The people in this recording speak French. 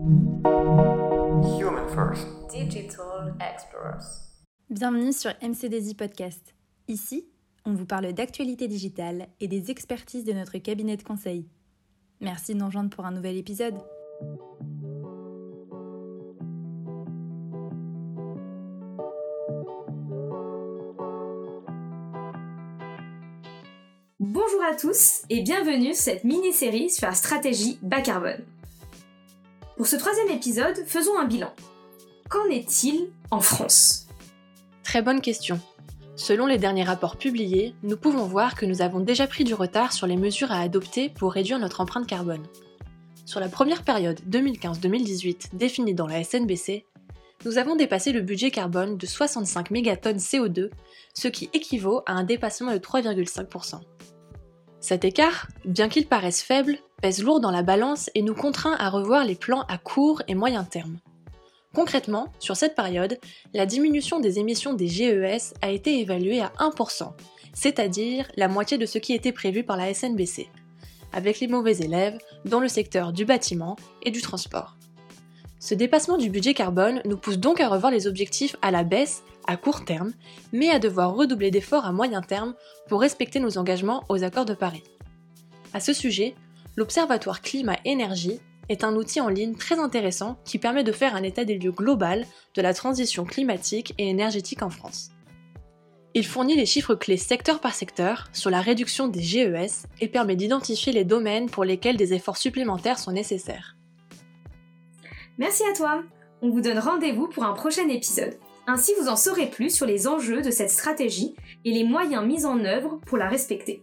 Human First. Digital Explorers. Bienvenue sur MCDZ Podcast. Ici, on vous parle d'actualité digitale et des expertises de notre cabinet de conseil. Merci de nous rejoindre pour un nouvel épisode. Bonjour à tous et bienvenue sur cette mini-série sur la stratégie bas carbone. Pour ce troisième épisode, faisons un bilan. Qu'en est-il en France? Très bonne question. Selon les derniers rapports publiés, nous pouvons voir que nous avons déjà pris du retard sur les mesures à adopter pour réduire notre empreinte carbone. Sur la première période 2015-2018 définie dans la SNBC, nous avons dépassé le budget carbone de 65 mégatonnes CO2, ce qui équivaut à un dépassement de 3,5%. Cet écart, bien qu'il paraisse faible, pèse lourd dans la balance et nous contraint à revoir les plans à court et moyen terme. Concrètement, sur cette période, la diminution des émissions des GES a été évaluée à 1%, c'est-à-dire la moitié de ce qui était prévu par la SNBC, avec les mauvais élèves dans le secteur du bâtiment et du transport. Ce dépassement du budget carbone nous pousse donc à revoir les objectifs à la baisse à court terme, mais à devoir redoubler d'efforts à moyen terme pour respecter nos engagements aux accords de Paris. À ce sujet, l'Observatoire Climat-Énergie est un outil en ligne très intéressant qui permet de faire un état des lieux global de la transition climatique et énergétique en France. Il fournit les chiffres clés secteur par secteur sur la réduction des GES et permet d'identifier les domaines pour lesquels des efforts supplémentaires sont nécessaires. Merci à toi On vous donne rendez-vous pour un prochain épisode. Ainsi vous en saurez plus sur les enjeux de cette stratégie et les moyens mis en œuvre pour la respecter.